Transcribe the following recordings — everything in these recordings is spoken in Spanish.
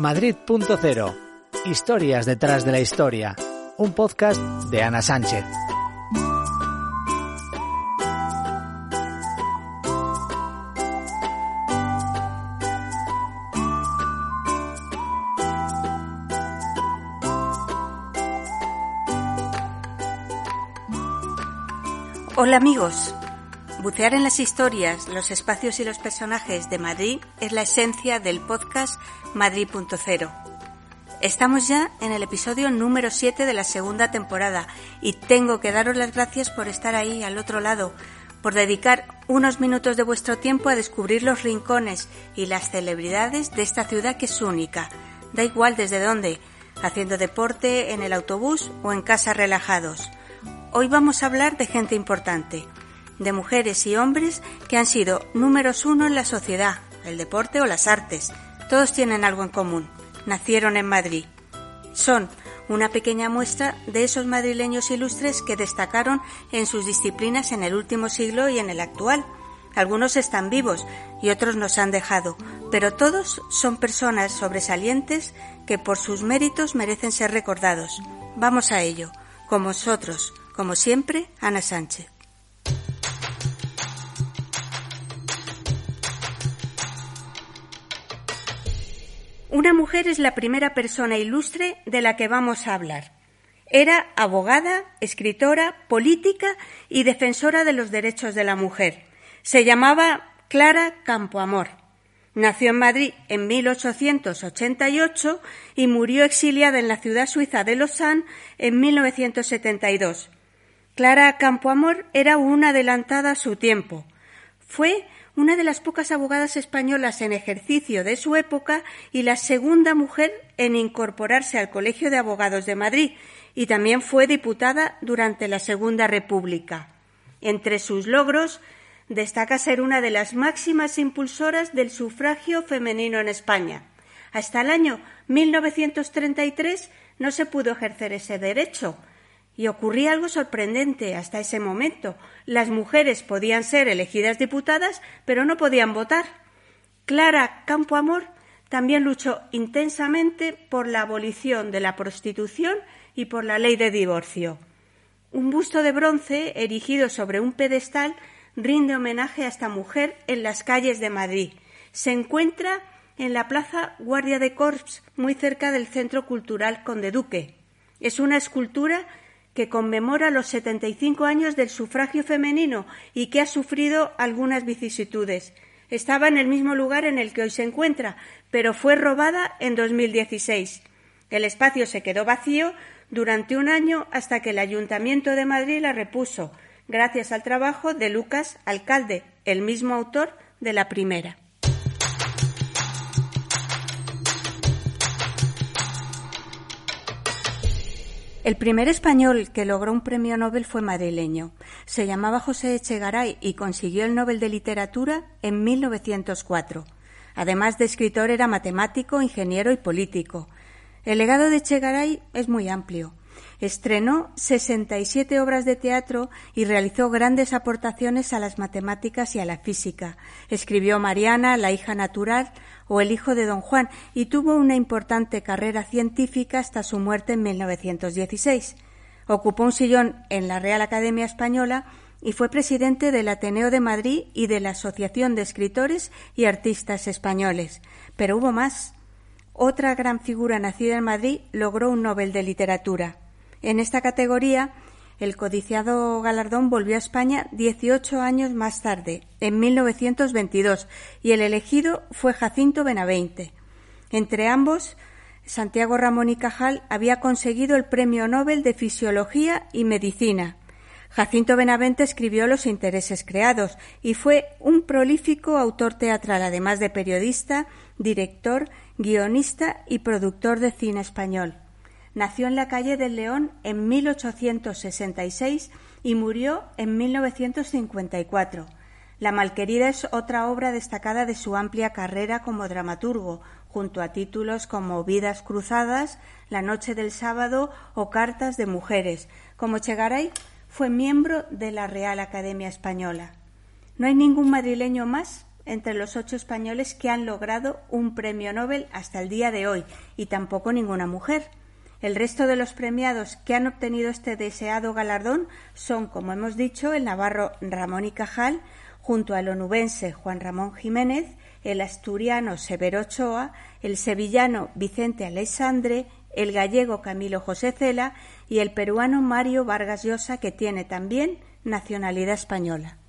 Madrid.0. Historias detrás de la historia. Un podcast de Ana Sánchez. Hola amigos. Bucear en las historias, los espacios y los personajes de Madrid es la esencia del podcast Madrid.0. Estamos ya en el episodio número 7 de la segunda temporada y tengo que daros las gracias por estar ahí al otro lado, por dedicar unos minutos de vuestro tiempo a descubrir los rincones y las celebridades de esta ciudad que es única. Da igual desde dónde, haciendo deporte, en el autobús o en casa relajados. Hoy vamos a hablar de gente importante, de mujeres y hombres que han sido números uno en la sociedad, el deporte o las artes. Todos tienen algo en común. Nacieron en Madrid. Son una pequeña muestra de esos madrileños ilustres que destacaron en sus disciplinas en el último siglo y en el actual. Algunos están vivos y otros nos han dejado, pero todos son personas sobresalientes que por sus méritos merecen ser recordados. Vamos a ello, con vosotros, como siempre, Ana Sánchez. Una mujer es la primera persona ilustre de la que vamos a hablar. Era abogada, escritora, política y defensora de los derechos de la mujer. Se llamaba Clara Campoamor. Nació en Madrid en 1888 y murió exiliada en la ciudad suiza de Lausanne en 1972. Clara Campoamor era una adelantada a su tiempo. Fue una de las pocas abogadas españolas en ejercicio de su época y la segunda mujer en incorporarse al Colegio de Abogados de Madrid, y también fue diputada durante la Segunda República. Entre sus logros destaca ser una de las máximas impulsoras del sufragio femenino en España. Hasta el año 1933 no se pudo ejercer ese derecho, y ocurría algo sorprendente hasta ese momento. Las mujeres podían ser elegidas diputadas, pero no podían votar. Clara Campoamor también luchó intensamente por la abolición de la prostitución y por la ley de divorcio. Un busto de bronce erigido sobre un pedestal rinde homenaje a esta mujer en las calles de Madrid. Se encuentra en la Plaza Guardia de Corps, muy cerca del Centro Cultural Conde Duque. Es una escultura que conmemora los 75 años del sufragio femenino y que ha sufrido algunas vicisitudes. Estaba en el mismo lugar en el que hoy se encuentra, pero fue robada en 2016. El espacio se quedó vacío durante un año hasta que el Ayuntamiento de Madrid la repuso, gracias al trabajo de Lucas Alcalde, el mismo autor de la primera. El primer español que logró un premio Nobel fue madrileño. Se llamaba José Echegaray y consiguió el Nobel de Literatura en 1904. Además de escritor, era matemático, ingeniero y político. El legado de Echegaray es muy amplio. Estrenó 67 obras de teatro y realizó grandes aportaciones a las matemáticas y a la física. Escribió Mariana, la hija natural, o El hijo de don Juan y tuvo una importante carrera científica hasta su muerte en 1916. Ocupó un sillón en la Real Academia Española y fue presidente del Ateneo de Madrid y de la Asociación de Escritores y Artistas Españoles. Pero hubo más. Otra gran figura nacida en Madrid logró un Nobel de Literatura. En esta categoría el codiciado galardón volvió a España 18 años más tarde, en 1922, y el elegido fue Jacinto Benavente. Entre ambos, Santiago Ramón y Cajal había conseguido el Premio Nobel de Fisiología y Medicina. Jacinto Benavente escribió Los intereses creados y fue un prolífico autor teatral, además de periodista, director, guionista y productor de cine español. Nació en la calle del León en 1866 y murió en 1954. La Malquerida es otra obra destacada de su amplia carrera como dramaturgo, junto a títulos como Vidas cruzadas, La noche del sábado o Cartas de mujeres. Como Chegaray fue miembro de la Real Academia Española. No hay ningún madrileño más entre los ocho españoles que han logrado un premio Nobel hasta el día de hoy, y tampoco ninguna mujer. El resto de los premiados que han obtenido este deseado galardón son, como hemos dicho, el navarro Ramón y Cajal, junto al onubense Juan Ramón Jiménez, el asturiano Severo Ochoa, el sevillano Vicente Alexandre, el gallego Camilo José Cela y el peruano Mario Vargas Llosa, que tiene también nacionalidad española.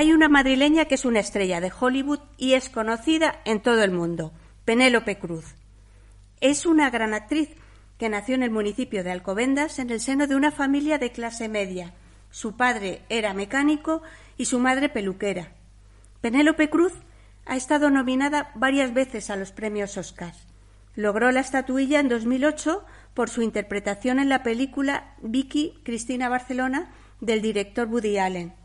Hay una madrileña que es una estrella de Hollywood y es conocida en todo el mundo, Penélope Cruz. Es una gran actriz que nació en el municipio de Alcobendas en el seno de una familia de clase media. Su padre era mecánico y su madre peluquera. Penélope Cruz ha estado nominada varias veces a los premios Oscar. Logró la estatuilla en 2008 por su interpretación en la película Vicky Cristina Barcelona del director Woody Allen.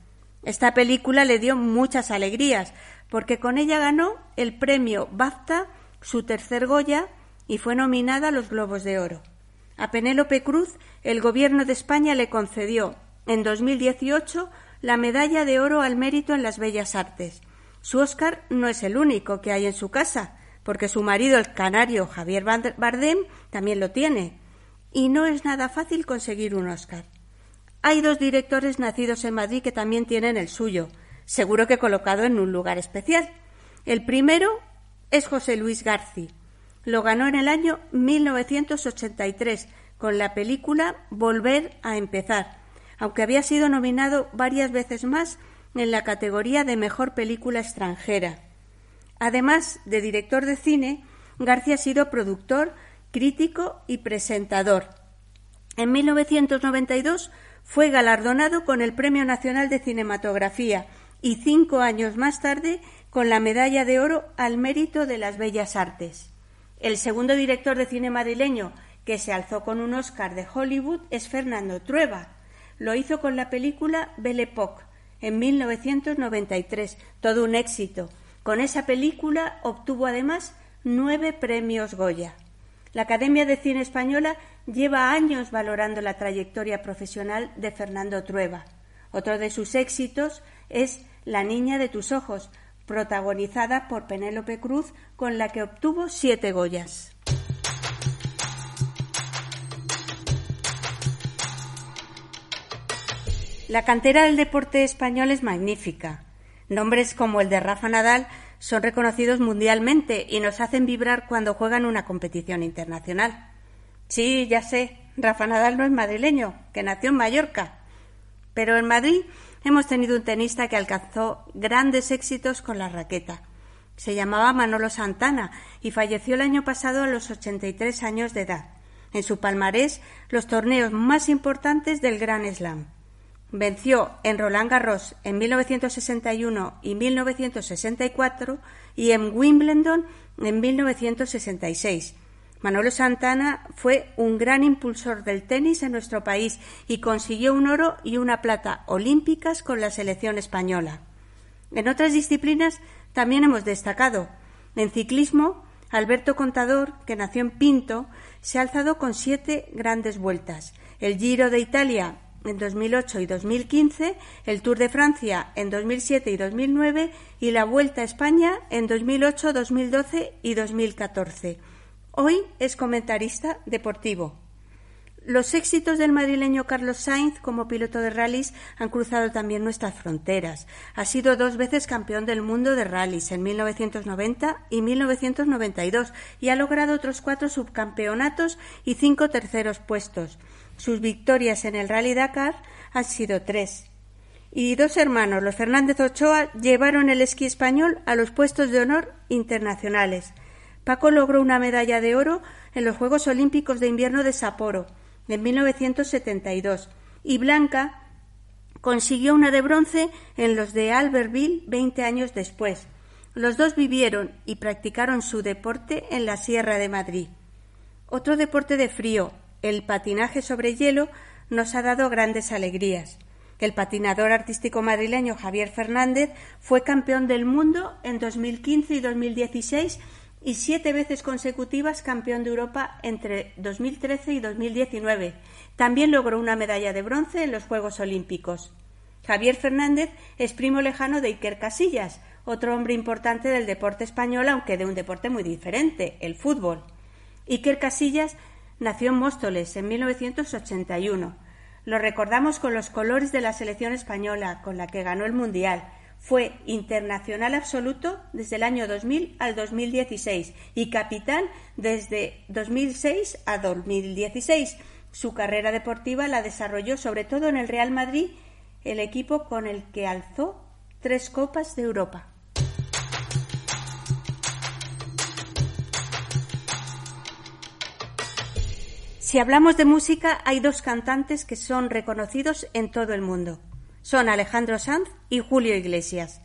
Esta película le dio muchas alegrías, porque con ella ganó el premio BAFTA, su tercer Goya, y fue nominada a los Globos de Oro. A Penélope Cruz, el Gobierno de España le concedió en 2018 la Medalla de Oro al Mérito en las Bellas Artes. Su Oscar no es el único que hay en su casa, porque su marido, el canario Javier Bardem, también lo tiene. Y no es nada fácil conseguir un Oscar. Hay dos directores nacidos en Madrid que también tienen el suyo, seguro que colocado en un lugar especial. El primero es José Luis Garci. Lo ganó en el año 1983 con la película Volver a empezar, aunque había sido nominado varias veces más en la categoría de Mejor Película extranjera. Además de director de cine, García ha sido productor, crítico y presentador. En 1992 fue galardonado con el Premio Nacional de Cinematografía y cinco años más tarde con la Medalla de Oro al Mérito de las Bellas Artes. El segundo director de cine madrileño que se alzó con un Oscar de Hollywood es Fernando Trueba. Lo hizo con la película Belle Époque en 1993, todo un éxito. Con esa película obtuvo además nueve premios Goya. La Academia de Cine Española lleva años valorando la trayectoria profesional de Fernando Trueba. Otro de sus éxitos es La niña de tus ojos, protagonizada por Penélope Cruz, con la que obtuvo siete Goyas. La cantera del deporte español es magnífica. Nombres como el de Rafa Nadal son reconocidos mundialmente y nos hacen vibrar cuando juegan una competición internacional. Sí, ya sé, Rafa Nadal no es madrileño, que nació en Mallorca. Pero en Madrid hemos tenido un tenista que alcanzó grandes éxitos con la raqueta. Se llamaba Manolo Santana y falleció el año pasado a los 83 años de edad. En su palmarés los torneos más importantes del Gran Slam. Venció en Roland Garros en 1961 y 1964 y en Wimbledon en 1966. Manolo Santana fue un gran impulsor del tenis en nuestro país y consiguió un oro y una plata olímpicas con la selección española. En otras disciplinas también hemos destacado. En ciclismo, Alberto Contador, que nació en Pinto, se ha alzado con siete grandes vueltas. El Giro de Italia en 2008 y 2015, el Tour de Francia en 2007 y 2009 y la Vuelta a España en 2008, 2012 y 2014. Hoy es comentarista deportivo. Los éxitos del madrileño Carlos Sainz como piloto de rallies han cruzado también nuestras fronteras. Ha sido dos veces campeón del mundo de rallies en 1990 y 1992 y ha logrado otros cuatro subcampeonatos y cinco terceros puestos. Sus victorias en el Rally Dakar han sido tres. Y dos hermanos, los Fernández Ochoa, llevaron el esquí español a los puestos de honor internacionales. Paco logró una medalla de oro en los Juegos Olímpicos de Invierno de Sapporo en 1972 y Blanca consiguió una de bronce en los de Albertville 20 años después. Los dos vivieron y practicaron su deporte en la Sierra de Madrid. Otro deporte de frío, el patinaje sobre hielo nos ha dado grandes alegrías. El patinador artístico madrileño Javier Fernández fue campeón del mundo en 2015 y 2016 y siete veces consecutivas campeón de Europa entre 2013 y 2019. También logró una medalla de bronce en los Juegos Olímpicos. Javier Fernández es primo lejano de Iker Casillas, otro hombre importante del deporte español, aunque de un deporte muy diferente, el fútbol. Iker Casillas nació en Móstoles en 1981. Lo recordamos con los colores de la selección española, con la que ganó el Mundial. Fue internacional absoluto desde el año 2000 al 2016 y capitán desde 2006 a 2016. Su carrera deportiva la desarrolló sobre todo en el Real Madrid, el equipo con el que alzó tres copas de Europa. Si hablamos de música, hay dos cantantes que son reconocidos en todo el mundo. Son Alejandro Sanz y Julio Iglesias.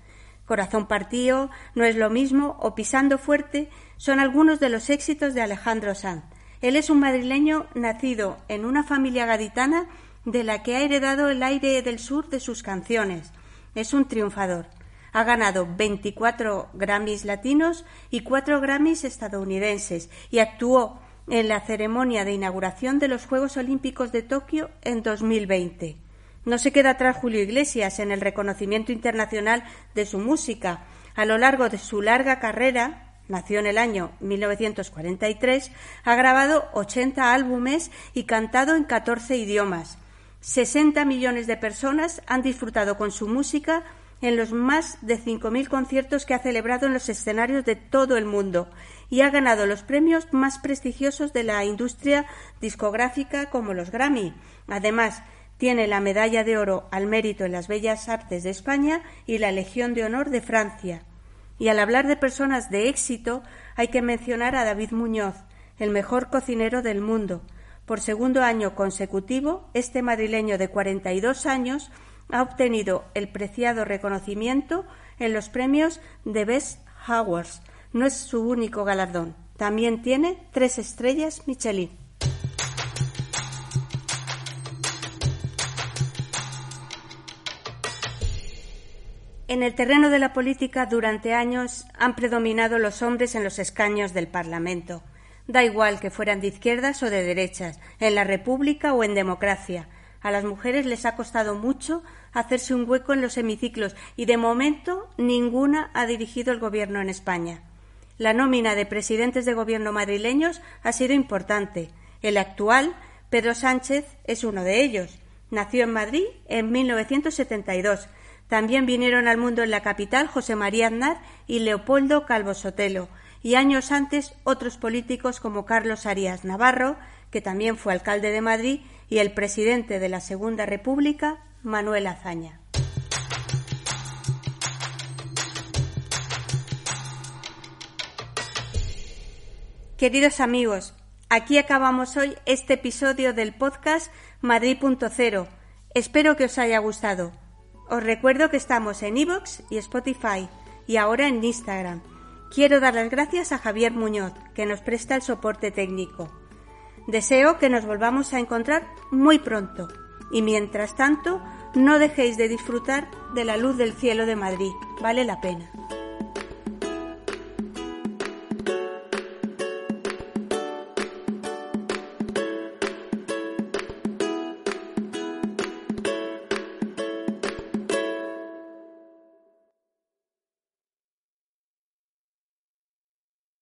Corazón partido, No es lo mismo o Pisando fuerte son algunos de los éxitos de Alejandro Sanz. Él es un madrileño nacido en una familia gaditana de la que ha heredado el aire del sur de sus canciones. Es un triunfador. Ha ganado 24 Grammys latinos y 4 Grammys estadounidenses y actuó en la ceremonia de inauguración de los Juegos Olímpicos de Tokio en 2020. No se queda atrás Julio Iglesias en el reconocimiento internacional de su música. A lo largo de su larga carrera, nació en el año 1943, ha grabado 80 álbumes y cantado en 14 idiomas. 60 millones de personas han disfrutado con su música en los más de 5.000 conciertos que ha celebrado en los escenarios de todo el mundo y ha ganado los premios más prestigiosos de la industria discográfica como los Grammy. Además, tiene la Medalla de Oro al Mérito en las Bellas Artes de España y la Legión de Honor de Francia. Y al hablar de personas de éxito, hay que mencionar a David Muñoz, el mejor cocinero del mundo. Por segundo año consecutivo, este madrileño de 42 años ha obtenido el preciado reconocimiento en los premios de Best Awards. No es su único galardón. También tiene tres estrellas Michelin. En el terreno de la política durante años han predominado los hombres en los escaños del Parlamento. Da igual que fueran de izquierdas o de derechas, en la República o en democracia. A las mujeres les ha costado mucho hacerse un hueco en los hemiciclos y de momento ninguna ha dirigido el gobierno en España. La nómina de presidentes de gobierno madrileños ha sido importante. El actual, Pedro Sánchez, es uno de ellos. Nació en Madrid en 1972. También vinieron al mundo en la capital José María Aznar y Leopoldo Calvo Sotelo, y años antes otros políticos como Carlos Arias Navarro, que también fue alcalde de Madrid, y el presidente de la Segunda República, Manuel Azaña. Queridos amigos, aquí acabamos hoy este episodio del podcast Madrid.0. Espero que os haya gustado. Os recuerdo que estamos en iVoox y Spotify y ahora en Instagram. Quiero dar las gracias a Javier Muñoz, que nos presta el soporte técnico. Deseo que nos volvamos a encontrar muy pronto y mientras tanto no dejéis de disfrutar de la luz del cielo de Madrid. Vale la pena.